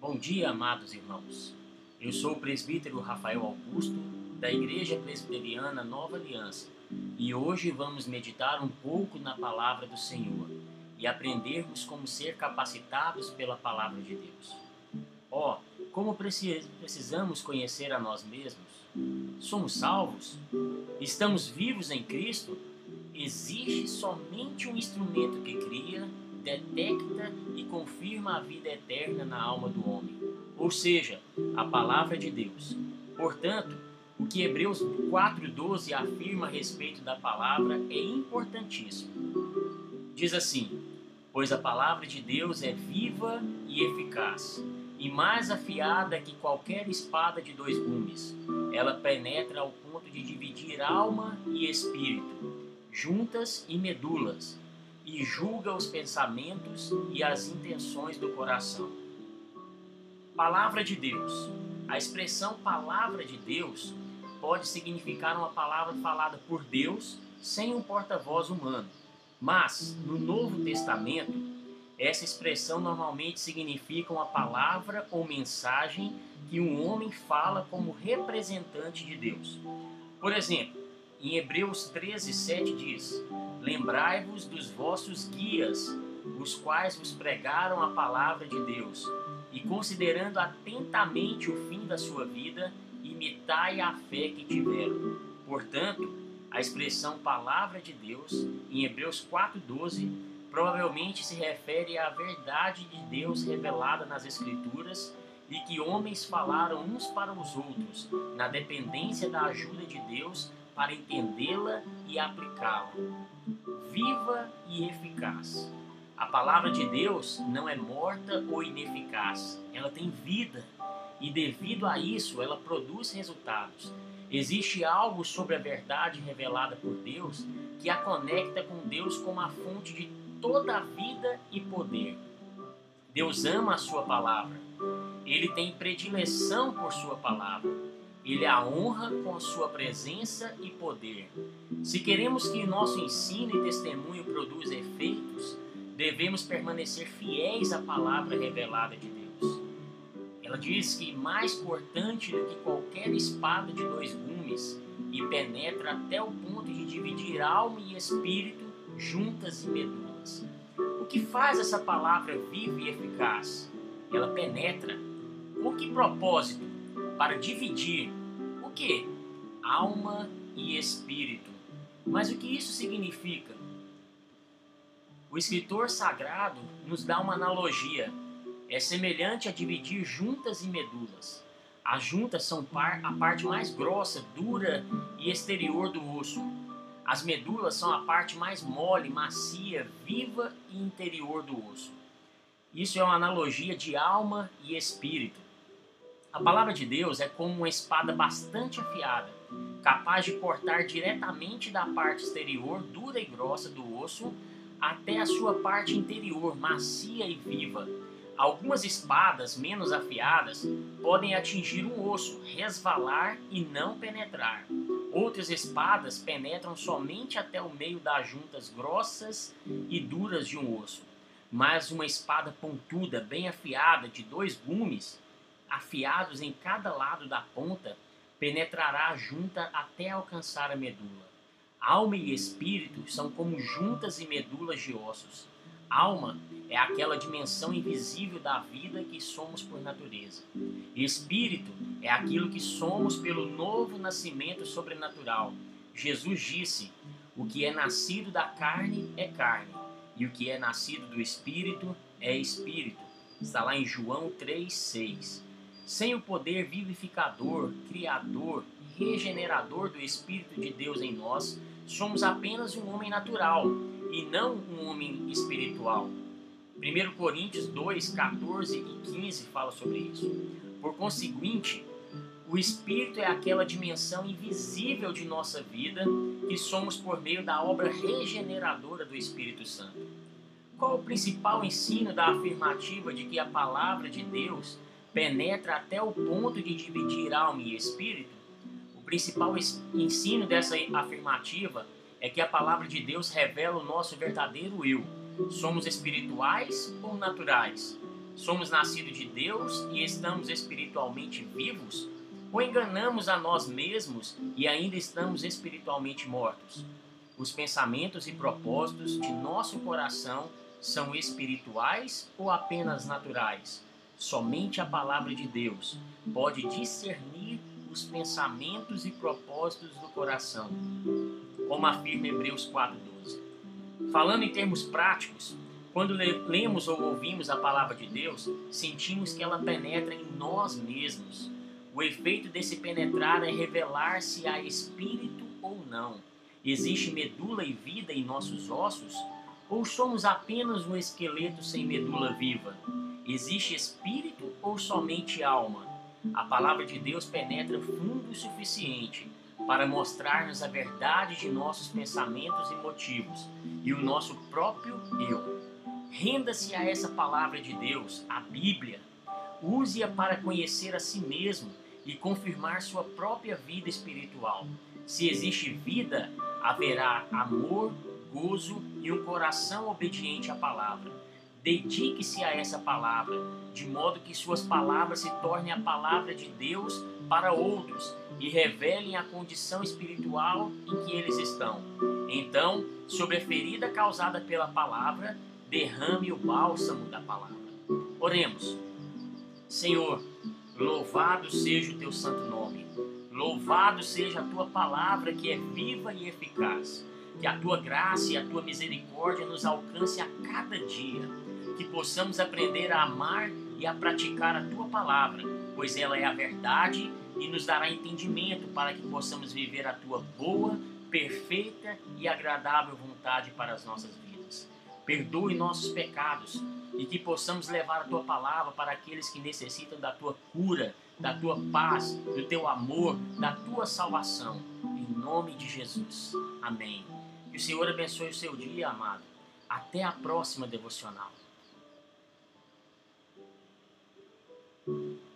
Bom dia, amados irmãos. Eu sou o presbítero Rafael Augusto, da Igreja Presbiteriana Nova Aliança, e hoje vamos meditar um pouco na palavra do Senhor e aprendermos como ser capacitados pela palavra de Deus. Ó, oh, como precisamos conhecer a nós mesmos? Somos salvos? Estamos vivos em Cristo? Existe somente um instrumento que cria, detecta e confirma a vida eterna na alma do homem, ou seja, a palavra de Deus. Portanto, o que Hebreus 4,12 afirma a respeito da palavra é importantíssimo. Diz assim: Pois a palavra de Deus é viva e eficaz, e mais afiada que qualquer espada de dois gumes. Ela penetra ao ponto de dividir alma e espírito, juntas e medulas, e julga os pensamentos e as intenções do coração. Palavra de Deus. A expressão palavra de Deus pode significar uma palavra falada por Deus sem um porta-voz humano. Mas, no Novo Testamento, essa expressão normalmente significa uma palavra ou mensagem que um homem fala como representante de Deus. Por exemplo, em Hebreus 13, 7 diz: Lembrai-vos dos vossos guias, os quais vos pregaram a palavra de Deus, e considerando atentamente o fim da sua vida, imitai a fé que tiveram. Portanto, a expressão palavra de Deus, em Hebreus 4,12, provavelmente se refere à verdade de Deus revelada nas Escrituras e que homens falaram uns para os outros, na dependência da ajuda de Deus para entendê-la e aplicá-la. Viva e eficaz. A palavra de Deus não é morta ou ineficaz, ela tem vida e devido a isso ela produz resultados. Existe algo sobre a verdade revelada por Deus que a conecta com Deus como a fonte de toda a vida e poder. Deus ama a sua palavra. Ele tem predileção por sua palavra. Ele a honra com sua presença e poder. Se queremos que nosso ensino e testemunho produza efeitos, devemos permanecer fiéis à palavra revelada de Deus. Ela diz que mais cortante do que qualquer espada de dois gumes e penetra até o ponto de dividir alma e espírito, juntas e medulas. O que faz essa palavra viva e eficaz? Ela penetra. Com que propósito? Para dividir o que? Alma e espírito. Mas o que isso significa? O escritor sagrado nos dá uma analogia é semelhante a dividir juntas e medulas. As juntas são par, a parte mais grossa, dura e exterior do osso. As medulas são a parte mais mole, macia, viva e interior do osso. Isso é uma analogia de alma e espírito. A palavra de Deus é como uma espada bastante afiada, capaz de cortar diretamente da parte exterior, dura e grossa do osso, até a sua parte interior, macia e viva Algumas espadas menos afiadas podem atingir um osso, resvalar e não penetrar. Outras espadas penetram somente até o meio das juntas grossas e duras de um osso. Mas uma espada pontuda, bem afiada, de dois gumes, afiados em cada lado da ponta, penetrará a junta até alcançar a medula. Alma e espírito são como juntas e medulas de ossos. Alma é aquela dimensão invisível da vida que somos por natureza. Espírito é aquilo que somos pelo novo nascimento sobrenatural. Jesus disse: O que é nascido da carne é carne, e o que é nascido do espírito é espírito. Está lá em João 3:6. Sem o poder vivificador, criador, regenerador do espírito de Deus em nós, somos apenas um homem natural e não um homem espiritual. 1 Coríntios 2, 14 e 15 fala sobre isso. Por conseguinte, o Espírito é aquela dimensão invisível de nossa vida que somos por meio da obra regeneradora do Espírito Santo. Qual o principal ensino da afirmativa de que a palavra de Deus penetra até o ponto de dividir alma e espírito? O principal ensino dessa afirmativa é que a palavra de Deus revela o nosso verdadeiro eu. Somos espirituais ou naturais? Somos nascidos de Deus e estamos espiritualmente vivos? Ou enganamos a nós mesmos e ainda estamos espiritualmente mortos? Os pensamentos e propósitos de nosso coração são espirituais ou apenas naturais? Somente a palavra de Deus pode discernir os pensamentos e propósitos do coração, como afirma Hebreus 4:12. Falando em termos práticos, quando lemos ou ouvimos a palavra de Deus, sentimos que ela penetra em nós mesmos. O efeito desse penetrar é revelar se há espírito ou não. Existe medula e vida em nossos ossos? Ou somos apenas um esqueleto sem medula viva? Existe espírito ou somente alma? A palavra de Deus penetra fundo o suficiente para mostrar-nos a verdade de nossos pensamentos e motivos e o nosso próprio eu. Renda-se a essa palavra de Deus, a Bíblia. Use-a para conhecer a si mesmo e confirmar sua própria vida espiritual. Se existe vida, haverá amor, gozo e um coração obediente à palavra. Dedique-se a essa palavra, de modo que suas palavras se tornem a palavra de Deus para outros e revelem a condição espiritual em que eles estão. Então, sobre a ferida causada pela palavra, derrame o bálsamo da palavra. Oremos. Senhor, louvado seja o teu santo nome. Louvado seja a tua palavra que é viva e eficaz. Que a tua graça e a tua misericórdia nos alcance a cada dia. Que possamos aprender a amar e a praticar a tua palavra, pois ela é a verdade e nos dará entendimento para que possamos viver a tua boa, perfeita e agradável vontade para as nossas vidas. Perdoe nossos pecados e que possamos levar a tua palavra para aqueles que necessitam da tua cura, da tua paz, do teu amor, da tua salvação. Em nome de Jesus. Amém. Que o Senhor abençoe o seu dia, amado. Até a próxima devocional.